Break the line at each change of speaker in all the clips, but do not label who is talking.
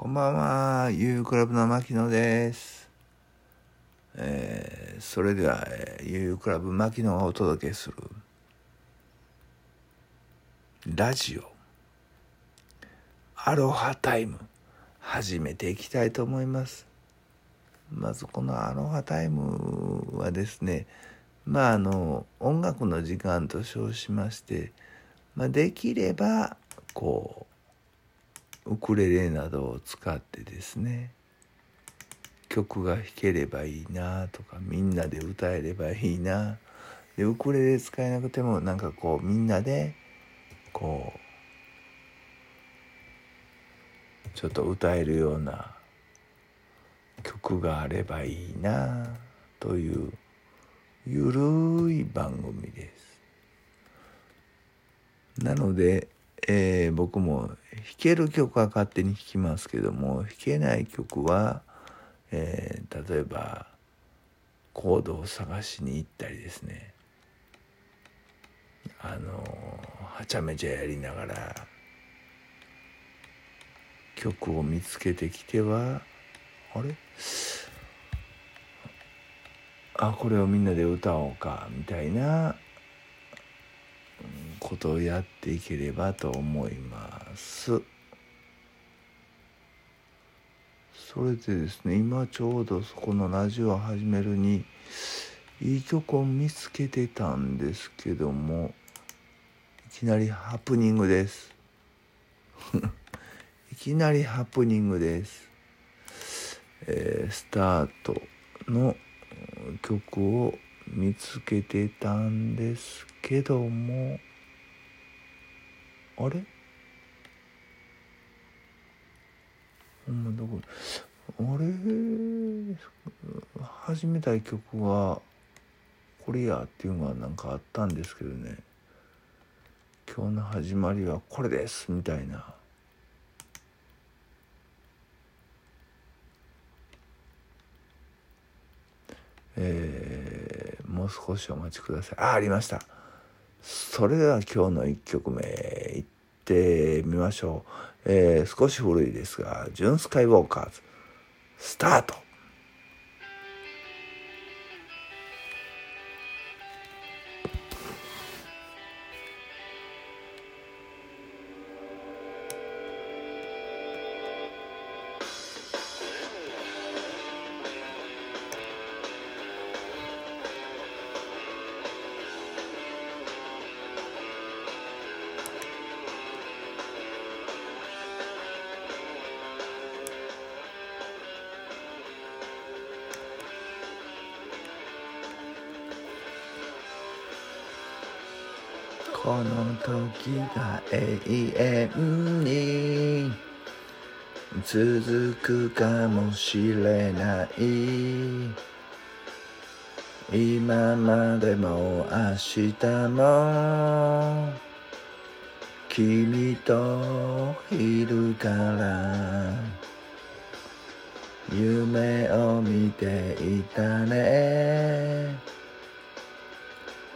こんばんは、ゆうクラブの牧野です。えーそれでは、えーゆうクラブ牧野がお届けするラジオアロハタイム始めていきたいと思います。まずこのアロハタイムはですね、まああの音楽の時間と称しまして、まあ、できればこうウクレレなどを使ってですね曲が弾ければいいなとかみんなで歌えればいいなでウクレレ使えなくてもなんかこうみんなでこうちょっと歌えるような曲があればいいなというゆるい番組です。なので、えー僕も弾ける曲は勝手に弾きますけども弾けない曲は、えー例えばコードを探しに行ったりですね。あのはちゃめちゃやりながら曲を見つけてきてはあれ？あこれをみんなで歌おうかみたいなことをやっていければと思います。それでですね今ちょうどそこのラジオを始めるにいい曲を見つけてたんですけどもいきなりハプニングです。いきなりハプニングです。えースタートの曲を見つけてたんですけどもあれ？ほんまどこ？あれ？始めたい曲はこれやっていうのがなんかあったんですけどね。今日の始まりはこれですみたいな。えーもう少しお待ちください。あありました。それでは今日の1曲目いってみましょう、えー少し古いですが「ジュン・スカイウォーカーズ」スタート。この時が永遠に続くかもしれない。今までも明日も君といるから夢を見ていたね。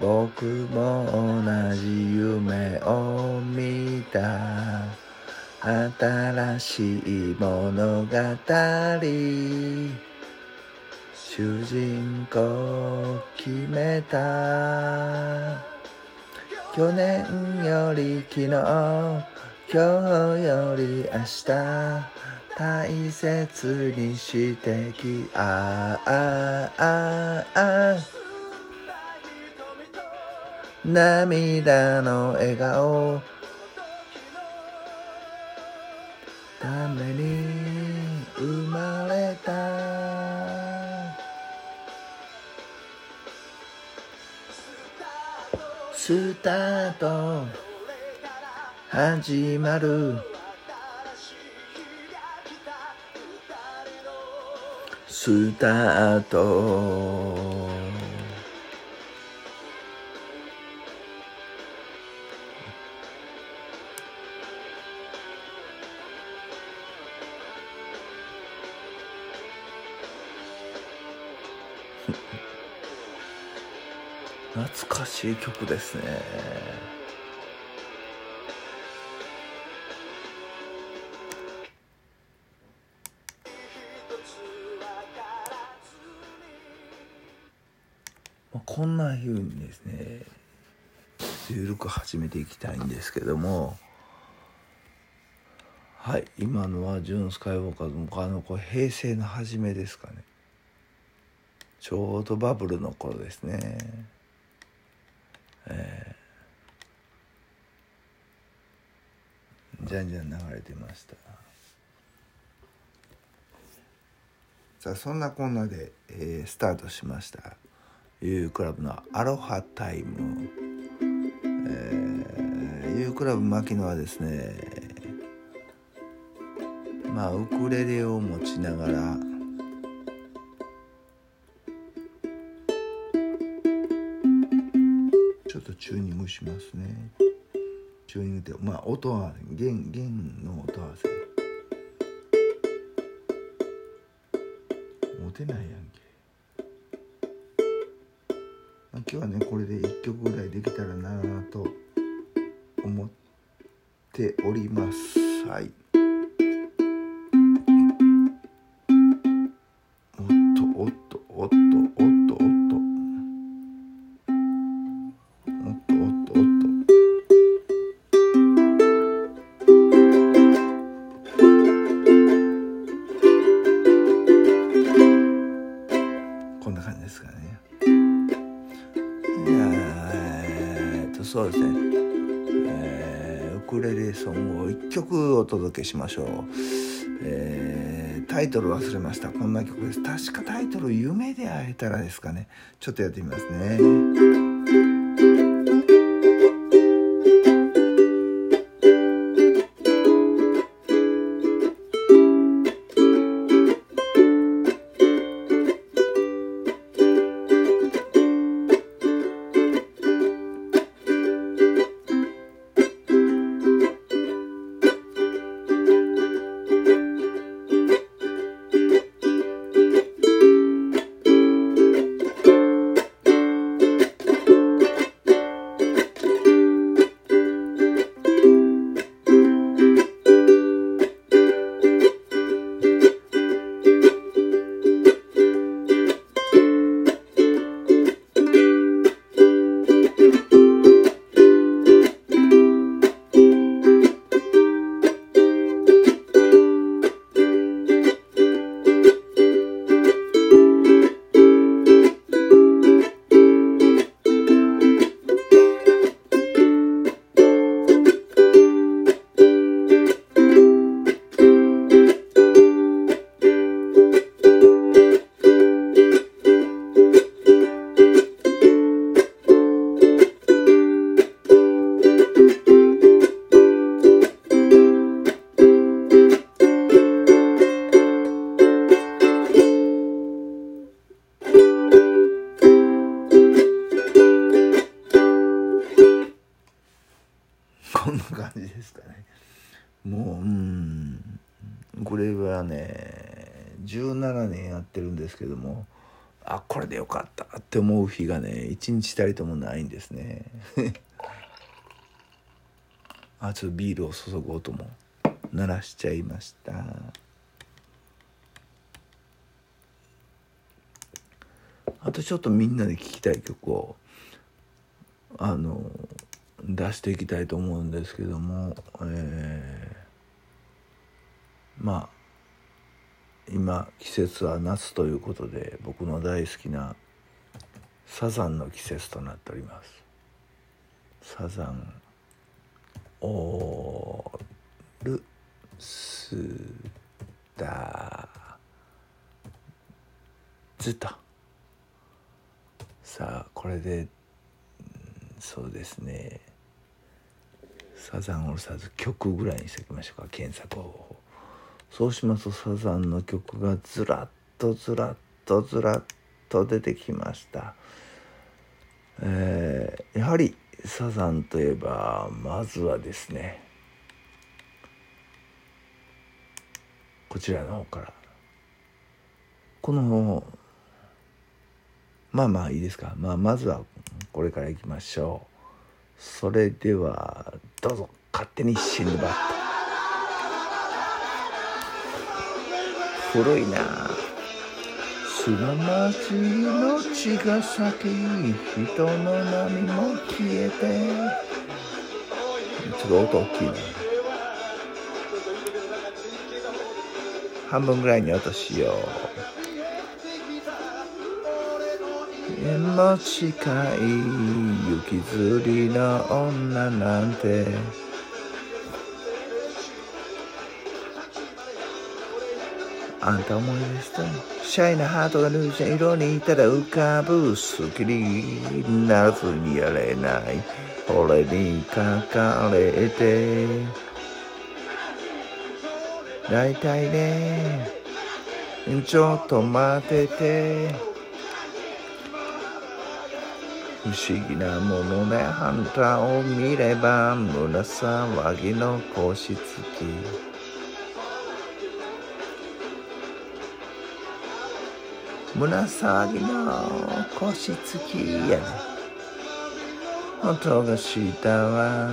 僕も同じ夢を見た。新しい物語。主人公決めた。去年より昨日今日より明日。大切にしてきああああ涙の笑顔。ために生まれた。スタート。始まる。スタート。懐かしい曲ですね。こんなふうにですねゆるく始めていきたいんですけども。はい今のはジュン・スカイウォーカーズのの平成の初めですかね。ちょうどバブルの頃ですね。えー、じゃんじゃん流れてました。さあそんなこんなで、えー、スタートしました。U クラブのアロハタイム、えー、U クラブ牧野はですねまあウクレレを持ちながらチューニングしますね。チューニングってまあ音は弦弦の音合わせ持てないやんけ。今日はねこれで1曲ぐらいできたらなと思っております。はい。届けしましょう、えー、タイトル忘れました。こんな曲です。確かタイトル「夢で会えたら」ですかね。ちょっとやってみますね。って思う日がね一日たりともないんですね。あちょっとビールを注ぐ音も鳴らしちゃいました。あとちょっとみんなで聴きたい曲をあの出していきたいと思うんですけども、えー、まあ今季節は夏ということで僕の大好きなサザンの季節となっております。サザンオールスターズと。さあこれでそうですね。サザンオールスターズ曲ぐらいにしておきましょうか検索をそうしますとサザンの曲がずらっとずらっとずらっとと出てきました、えー、やはりサザンといえばまずはですねこちらの方から。このまあまあいいですか、まあ、まずはこれからいきましょう。それではどうぞ。勝手にシンドバット古いな砂町の血が先人の波も消えて。ちょっと音大きいな。半分ぐらいに音しよう。縁も近い。雪吊りの女なんて。あんた思い出したシャイなハートがルージャ色にいたら浮かぶ好きにならずにやれない。俺に書かれて。大体ねちょっと待ってて。不思議なものであんたを見れば胸騒ぎの腰つき。胸騒ぎの腰つきやね。音がしたわ。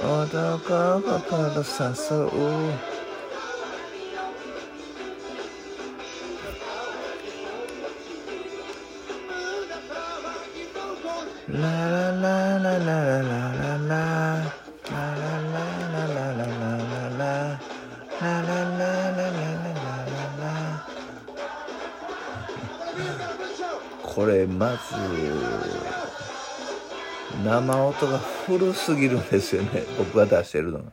男心誘う。ララララまず生音が古すぎるんですよね 僕が出してるのが。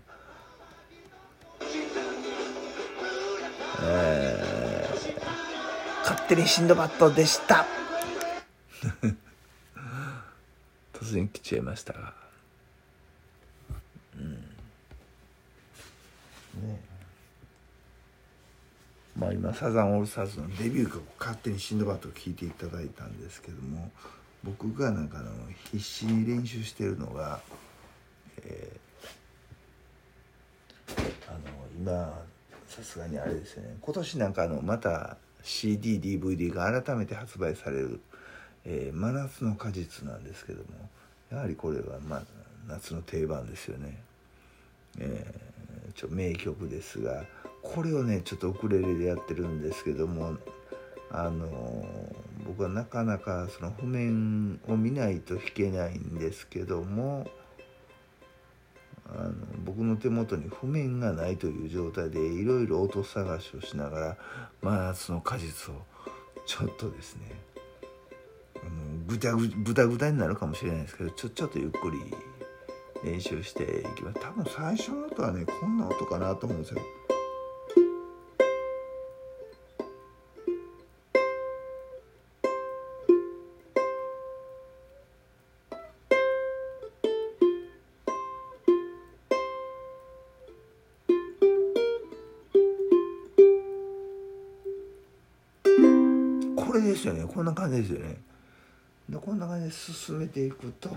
えー、勝手にシンドバッドでした 突然来ちゃいましたが。うんねまあ、今サザンオールスターズのデビュー曲「勝手にシンドバッド」を聴いていただいたんですけども僕がなんかの必死に練習してるのが、えー、あの今さすがにあれですよね今年なんかのまた CDDVD が改めて発売される「えー、真夏の果実」なんですけどもやはりこれは、まあ、夏の定番ですよね。えー、ちょ名曲ですが。これをねちょっとウクレレでやってるんですけどもあの僕はなかなかその譜面を見ないと弾けないんですけどもあの僕の手元に譜面がないという状態でいろいろ音探しをしながら真夏の果実をちょっとですねあのぐたぐぐたぐたになるかもしれないですけどちょちょっとゆっくり練習していきます多分最初の音はねこんな音かなと思うんですよ。こんな感じですよね。でこんな感じで進めていくと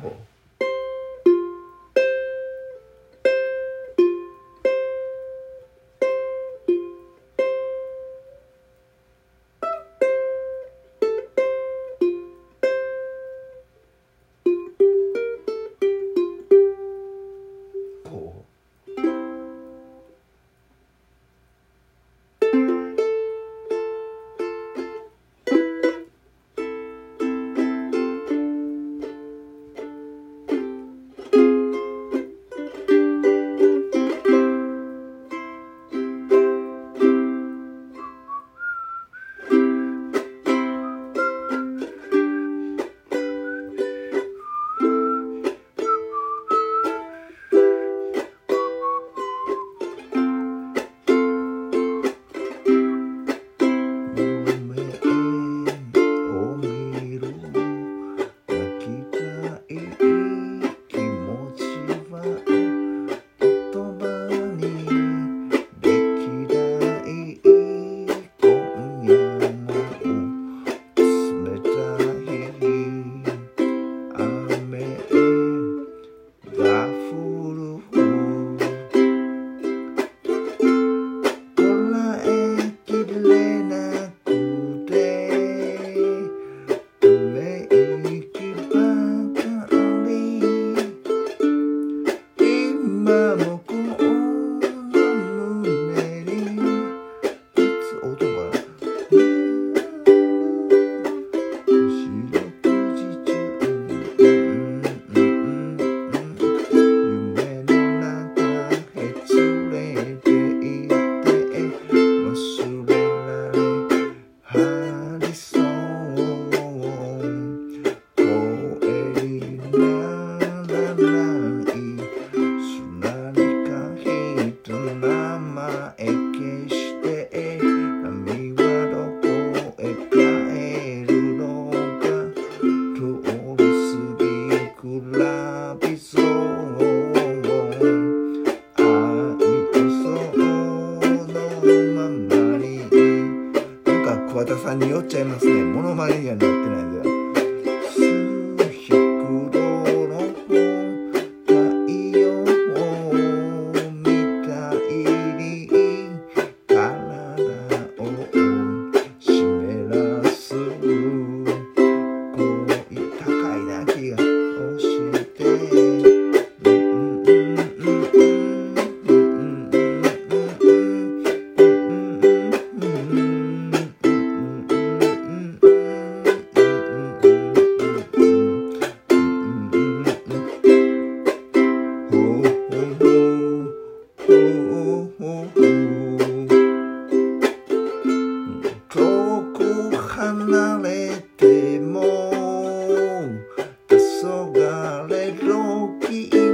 に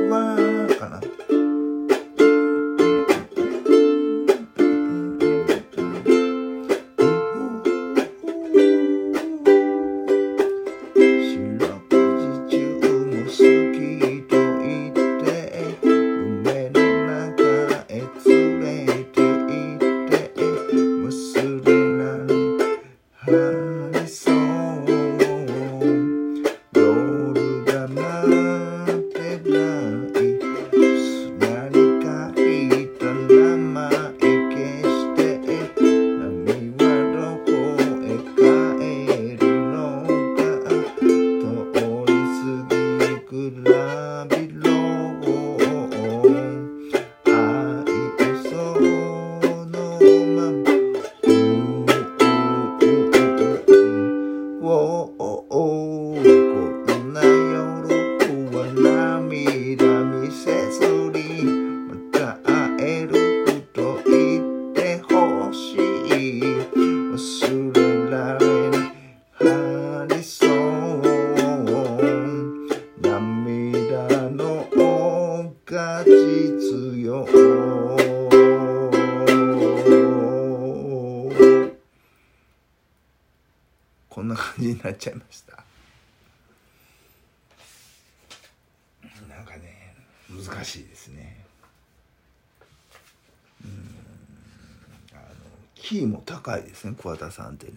キーも高いですね桑田さんってね。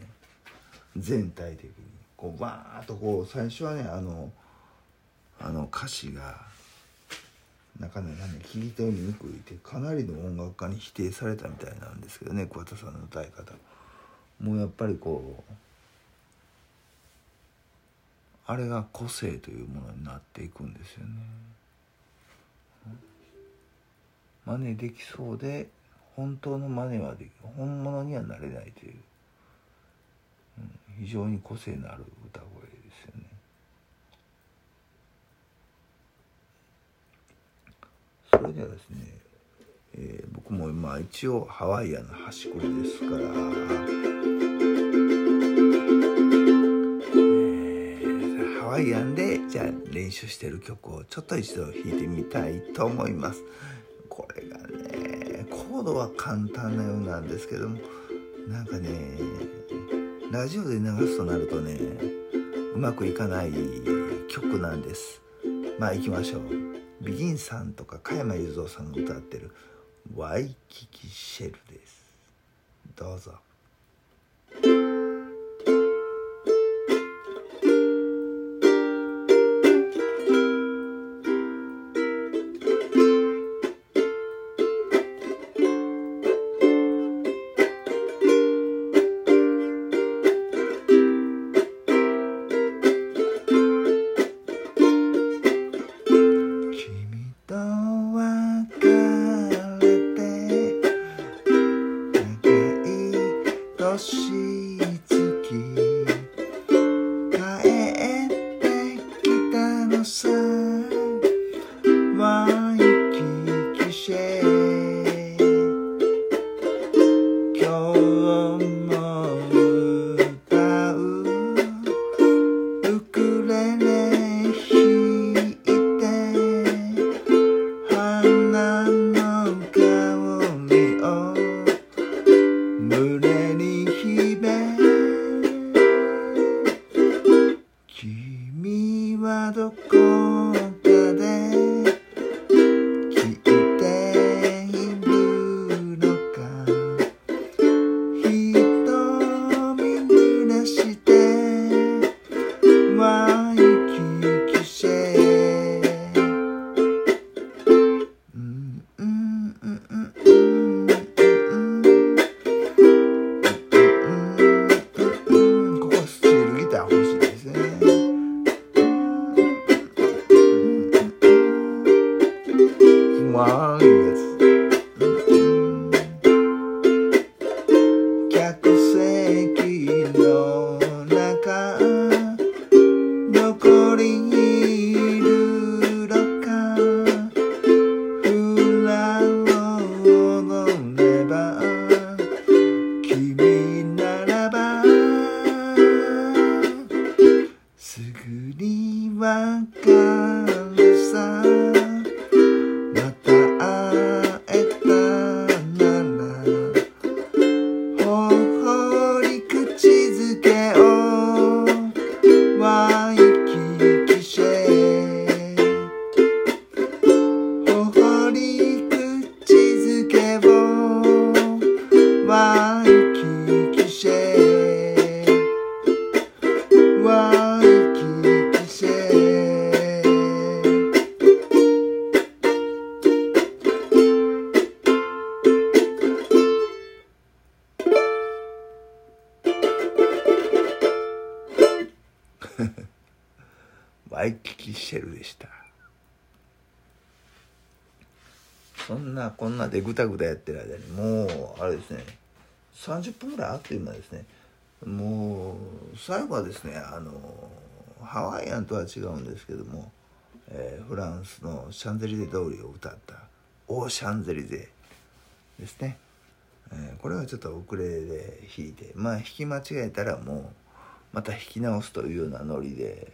全体的に。こうバーッとこう最初はねあのあの歌詞がなかなかね聞き取りにくいってかなりの音楽家に否定されたみたいなんですけどね桑田さんの歌い方。もうやっぱりこうあれが個性というものになっていくんですよね。真似できそうで本当の真似はでき本物にはなれないという、うん、非常に個性のある歌声ですよね。それではですね、えー、僕も今一応ハワイアンの端くれですから。ハワイアンでじゃあ練習してる曲をちょっと一度弾いてみたいと思いますどは簡単なようなんですけどもなんかねラジオで流すとなるとねうまくいかない曲なんです。まあ行きましょう。ビギンさんとか加山雄三さんが歌ってる「ワイキキシェル」です。どうぞ。君はどこワイキキシェルでした。そんなこんなでぐたぐたやってる間にもうあれですね30分ぐらいあっという間ですね。もう最後はですねあのハワイアンとは違うんですけども、えー、フランスのシャンゼリゼ通りを歌った「オーシャンゼリゼ」ですね、えー、これはちょっとウクレレで弾いてまあ弾き間違えたらもうまた弾き直すというようなノリで、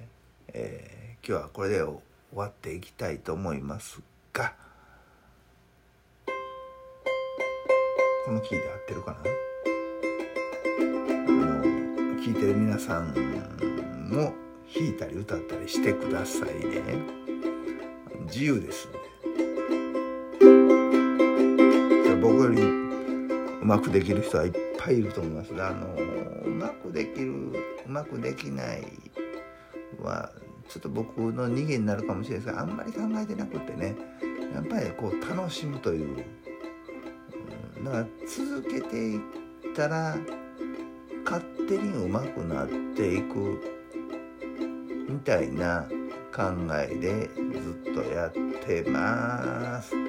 えー、今日はこれで終わっていきたいと思いますがこのキーで合ってるかな？あの聞いてる皆さんも弾いたり歌ったりしてくださいね。自由ですんで。僕よりうまくできる人はいっぱいいると思いますがあのうまくできるうまくできないはちょっと僕の逃げになるかもしれないですがあんまり考えてなくてねやっぱりこう楽しむといううんだから続けていったら勝手にうまくなっていくみたいな考えでずっとやってます。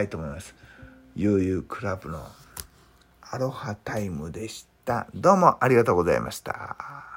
たいと思います。悠々クラブのアロハタイムでした。どうもありがとうございました。